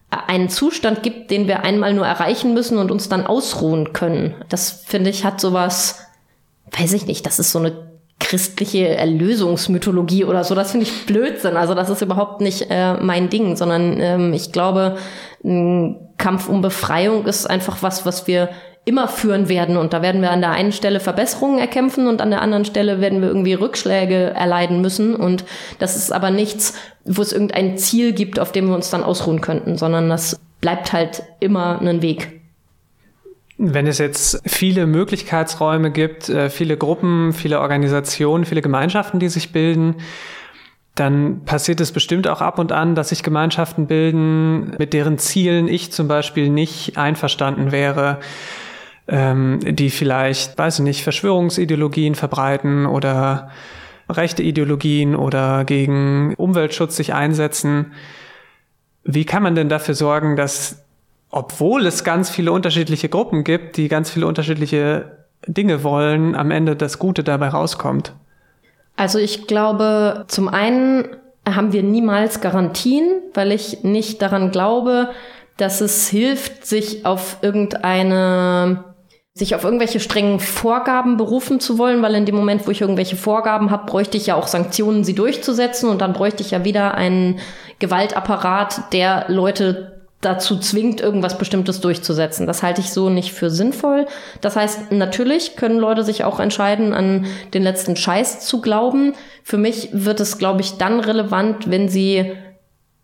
einen Zustand gibt, den wir einmal nur erreichen müssen und uns dann ausruhen können. Das finde ich hat sowas, weiß ich nicht, das ist so eine christliche Erlösungsmythologie oder so. Das finde ich Blödsinn. Also das ist überhaupt nicht äh, mein Ding, sondern ähm, ich glaube, ein Kampf um Befreiung ist einfach was, was wir immer führen werden. Und da werden wir an der einen Stelle Verbesserungen erkämpfen und an der anderen Stelle werden wir irgendwie Rückschläge erleiden müssen. Und das ist aber nichts, wo es irgendein Ziel gibt, auf dem wir uns dann ausruhen könnten, sondern das bleibt halt immer ein Weg. Wenn es jetzt viele Möglichkeitsräume gibt, äh, viele Gruppen, viele Organisationen, viele Gemeinschaften, die sich bilden, dann passiert es bestimmt auch ab und an, dass sich Gemeinschaften bilden, mit deren Zielen ich zum Beispiel nicht einverstanden wäre, ähm, die vielleicht, weiß ich nicht, Verschwörungsideologien verbreiten oder rechte Ideologien oder gegen Umweltschutz sich einsetzen. Wie kann man denn dafür sorgen, dass obwohl es ganz viele unterschiedliche Gruppen gibt, die ganz viele unterschiedliche Dinge wollen, am Ende das Gute dabei rauskommt? Also ich glaube, zum einen haben wir niemals Garantien, weil ich nicht daran glaube, dass es hilft, sich auf irgendeine sich auf irgendwelche strengen Vorgaben berufen zu wollen, weil in dem Moment, wo ich irgendwelche Vorgaben habe, bräuchte ich ja auch Sanktionen, sie durchzusetzen und dann bräuchte ich ja wieder einen Gewaltapparat, der Leute dazu zwingt, irgendwas Bestimmtes durchzusetzen. Das halte ich so nicht für sinnvoll. Das heißt, natürlich können Leute sich auch entscheiden, an den letzten Scheiß zu glauben. Für mich wird es, glaube ich, dann relevant, wenn sie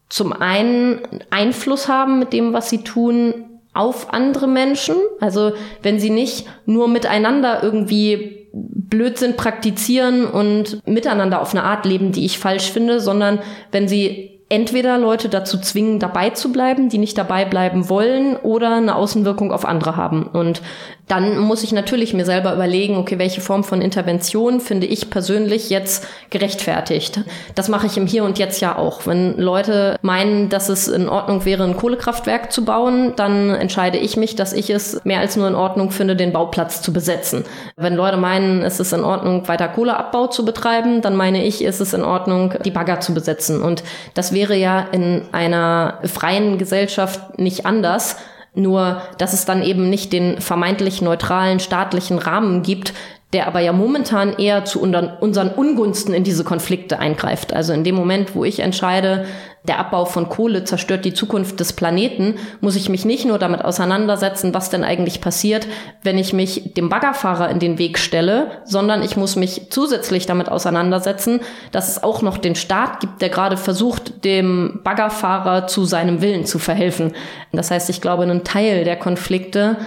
zum einen Einfluss haben mit dem, was sie tun, auf andere Menschen. Also wenn sie nicht nur miteinander irgendwie Blödsinn praktizieren und miteinander auf eine Art leben, die ich falsch finde, sondern wenn sie entweder Leute dazu zwingen, dabei zu bleiben, die nicht dabei bleiben wollen, oder eine Außenwirkung auf andere haben. Und dann muss ich natürlich mir selber überlegen, okay, welche Form von Intervention finde ich persönlich jetzt gerechtfertigt. Das mache ich im Hier und Jetzt ja auch. Wenn Leute meinen, dass es in Ordnung wäre, ein Kohlekraftwerk zu bauen, dann entscheide ich mich, dass ich es mehr als nur in Ordnung finde, den Bauplatz zu besetzen. Wenn Leute meinen, es ist in Ordnung, weiter Kohleabbau zu betreiben, dann meine ich, ist es in Ordnung, die Bagger zu besetzen. Und das wäre ja in einer freien Gesellschaft nicht anders. Nur, dass es dann eben nicht den vermeintlich neutralen staatlichen Rahmen gibt, der aber ja momentan eher zu unseren Ungunsten in diese Konflikte eingreift. Also in dem Moment, wo ich entscheide, der Abbau von Kohle zerstört die Zukunft des Planeten, muss ich mich nicht nur damit auseinandersetzen, was denn eigentlich passiert, wenn ich mich dem Baggerfahrer in den Weg stelle, sondern ich muss mich zusätzlich damit auseinandersetzen, dass es auch noch den Staat gibt, der gerade versucht, dem Baggerfahrer zu seinem Willen zu verhelfen. Das heißt, ich glaube, ein Teil der Konflikte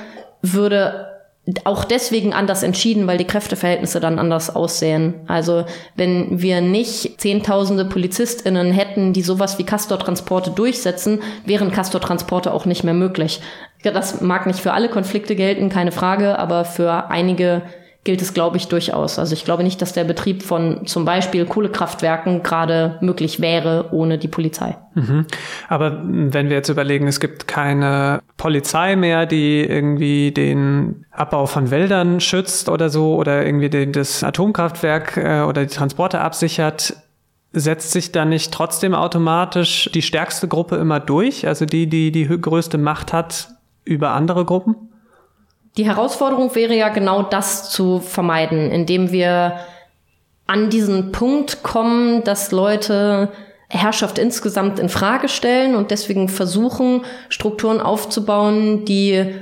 würde auch deswegen anders entschieden, weil die Kräfteverhältnisse dann anders aussehen. Also wenn wir nicht zehntausende PolizistInnen hätten, die sowas wie Castortransporte durchsetzen, wären Castortransporte auch nicht mehr möglich. Das mag nicht für alle Konflikte gelten, keine Frage, aber für einige gilt es, glaube ich, durchaus. Also ich glaube nicht, dass der Betrieb von zum Beispiel Kohlekraftwerken gerade möglich wäre ohne die Polizei. Mhm. Aber wenn wir jetzt überlegen, es gibt keine Polizei mehr, die irgendwie den Abbau von Wäldern schützt oder so oder irgendwie den, das Atomkraftwerk äh, oder die Transporte absichert, setzt sich dann nicht trotzdem automatisch die stärkste Gruppe immer durch, also die, die die größte Macht hat über andere Gruppen? Die Herausforderung wäre ja genau das zu vermeiden, indem wir an diesen Punkt kommen, dass Leute Herrschaft insgesamt in Frage stellen und deswegen versuchen, Strukturen aufzubauen, die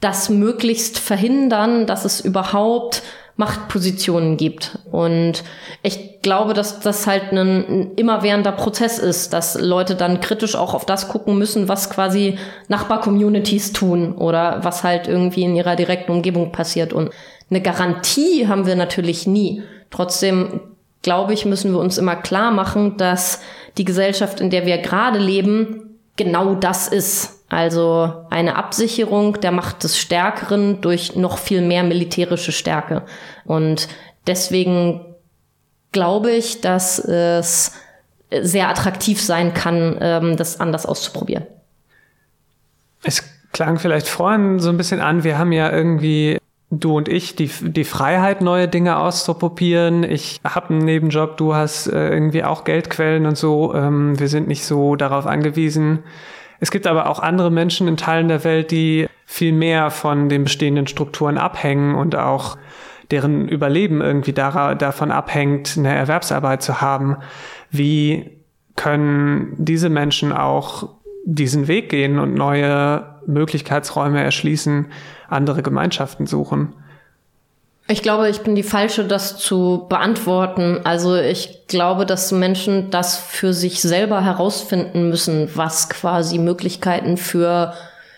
das möglichst verhindern, dass es überhaupt Machtpositionen gibt. Und ich glaube, dass das halt ein immerwährender Prozess ist, dass Leute dann kritisch auch auf das gucken müssen, was quasi Nachbar-Communities tun oder was halt irgendwie in ihrer direkten Umgebung passiert. Und eine Garantie haben wir natürlich nie. Trotzdem glaube ich, müssen wir uns immer klar machen, dass die Gesellschaft, in der wir gerade leben, genau das ist. Also eine Absicherung der Macht des Stärkeren durch noch viel mehr militärische Stärke. Und deswegen glaube ich, dass es sehr attraktiv sein kann, ähm, das anders auszuprobieren. Es klang vielleicht vorhin so ein bisschen an, wir haben ja irgendwie du und ich die, die Freiheit, neue Dinge auszuprobieren. Ich habe einen Nebenjob, du hast äh, irgendwie auch Geldquellen und so. Ähm, wir sind nicht so darauf angewiesen, es gibt aber auch andere Menschen in Teilen der Welt, die viel mehr von den bestehenden Strukturen abhängen und auch deren Überleben irgendwie davon abhängt, eine Erwerbsarbeit zu haben. Wie können diese Menschen auch diesen Weg gehen und neue Möglichkeitsräume erschließen, andere Gemeinschaften suchen? Ich glaube, ich bin die Falsche, das zu beantworten. Also ich glaube, dass Menschen das für sich selber herausfinden müssen, was quasi Möglichkeiten für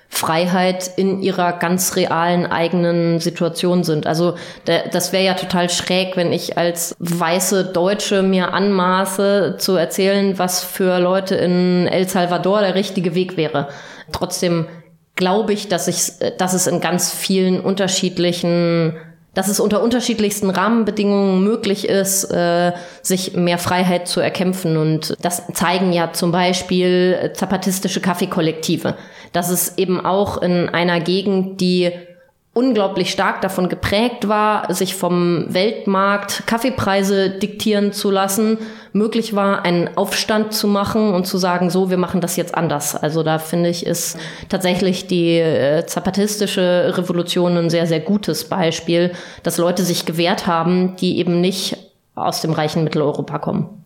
Freiheit in ihrer ganz realen eigenen Situation sind. Also das wäre ja total schräg, wenn ich als weiße Deutsche mir anmaße zu erzählen, was für Leute in El Salvador der richtige Weg wäre. Trotzdem glaube ich, dass ich, dass es in ganz vielen unterschiedlichen dass es unter unterschiedlichsten Rahmenbedingungen möglich ist, äh, sich mehr Freiheit zu erkämpfen. Und das zeigen ja zum Beispiel zapatistische Kaffeekollektive. Dass es eben auch in einer Gegend, die unglaublich stark davon geprägt war, sich vom Weltmarkt Kaffeepreise diktieren zu lassen, möglich war, einen Aufstand zu machen und zu sagen, so, wir machen das jetzt anders. Also da finde ich, ist tatsächlich die äh, zapatistische Revolution ein sehr, sehr gutes Beispiel, dass Leute sich gewehrt haben, die eben nicht aus dem reichen Mitteleuropa kommen.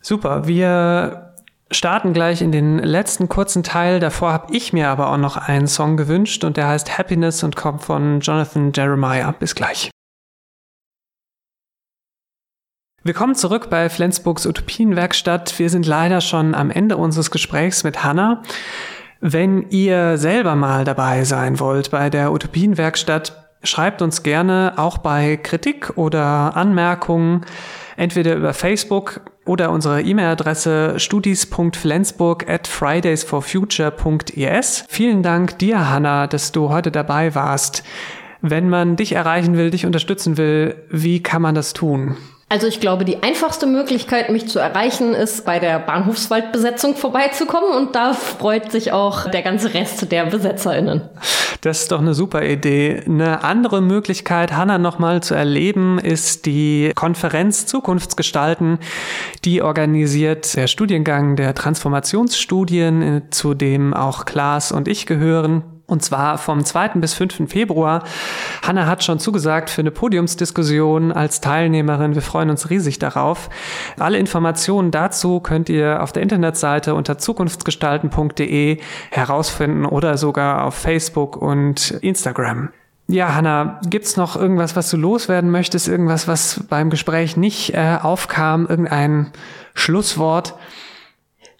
Super, wir starten gleich in den letzten kurzen Teil. Davor habe ich mir aber auch noch einen Song gewünscht und der heißt Happiness und kommt von Jonathan Jeremiah. Bis gleich. Willkommen zurück bei Flensburgs Utopienwerkstatt. Wir sind leider schon am Ende unseres Gesprächs mit Hanna. Wenn ihr selber mal dabei sein wollt bei der Utopienwerkstatt, schreibt uns gerne auch bei Kritik oder Anmerkungen entweder über Facebook oder unsere E-Mail-Adresse studis.flensburg at fridaysforfuture.es. Vielen Dank dir, Hanna, dass du heute dabei warst. Wenn man dich erreichen will, dich unterstützen will, wie kann man das tun? Also ich glaube, die einfachste Möglichkeit, mich zu erreichen, ist bei der Bahnhofswaldbesetzung vorbeizukommen und da freut sich auch der ganze Rest der BesetzerInnen. Das ist doch eine super Idee. Eine andere Möglichkeit, Hanna nochmal zu erleben, ist die Konferenz Zukunftsgestalten. Die organisiert der Studiengang der Transformationsstudien, zu dem auch Klaas und ich gehören. Und zwar vom 2. bis 5. Februar. Hanna hat schon zugesagt für eine Podiumsdiskussion als Teilnehmerin. Wir freuen uns riesig darauf. Alle Informationen dazu könnt ihr auf der Internetseite unter zukunftsgestalten.de herausfinden oder sogar auf Facebook und Instagram. Ja, Hanna, gibt's noch irgendwas, was du loswerden möchtest? Irgendwas, was beim Gespräch nicht äh, aufkam? Irgendein Schlusswort?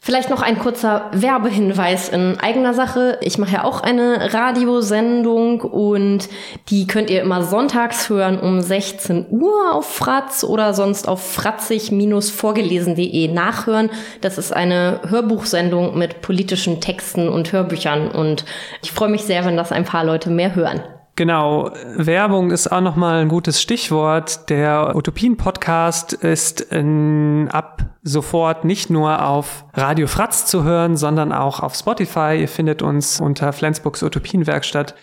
Vielleicht noch ein kurzer Werbehinweis in eigener Sache. Ich mache ja auch eine Radiosendung und die könnt ihr immer sonntags hören um 16 Uhr auf Fratz oder sonst auf fratzig-vorgelesen.de nachhören. Das ist eine Hörbuchsendung mit politischen Texten und Hörbüchern und ich freue mich sehr, wenn das ein paar Leute mehr hören. Genau, Werbung ist auch nochmal ein gutes Stichwort. Der Utopien-Podcast ist in, ab sofort nicht nur auf Radio Fratz zu hören, sondern auch auf Spotify. Ihr findet uns unter Flensburgs Utopienwerkstatt.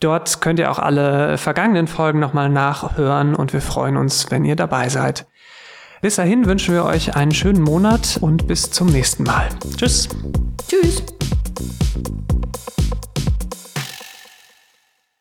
Dort könnt ihr auch alle vergangenen Folgen nochmal nachhören und wir freuen uns, wenn ihr dabei seid. Bis dahin wünschen wir euch einen schönen Monat und bis zum nächsten Mal. Tschüss. Tschüss.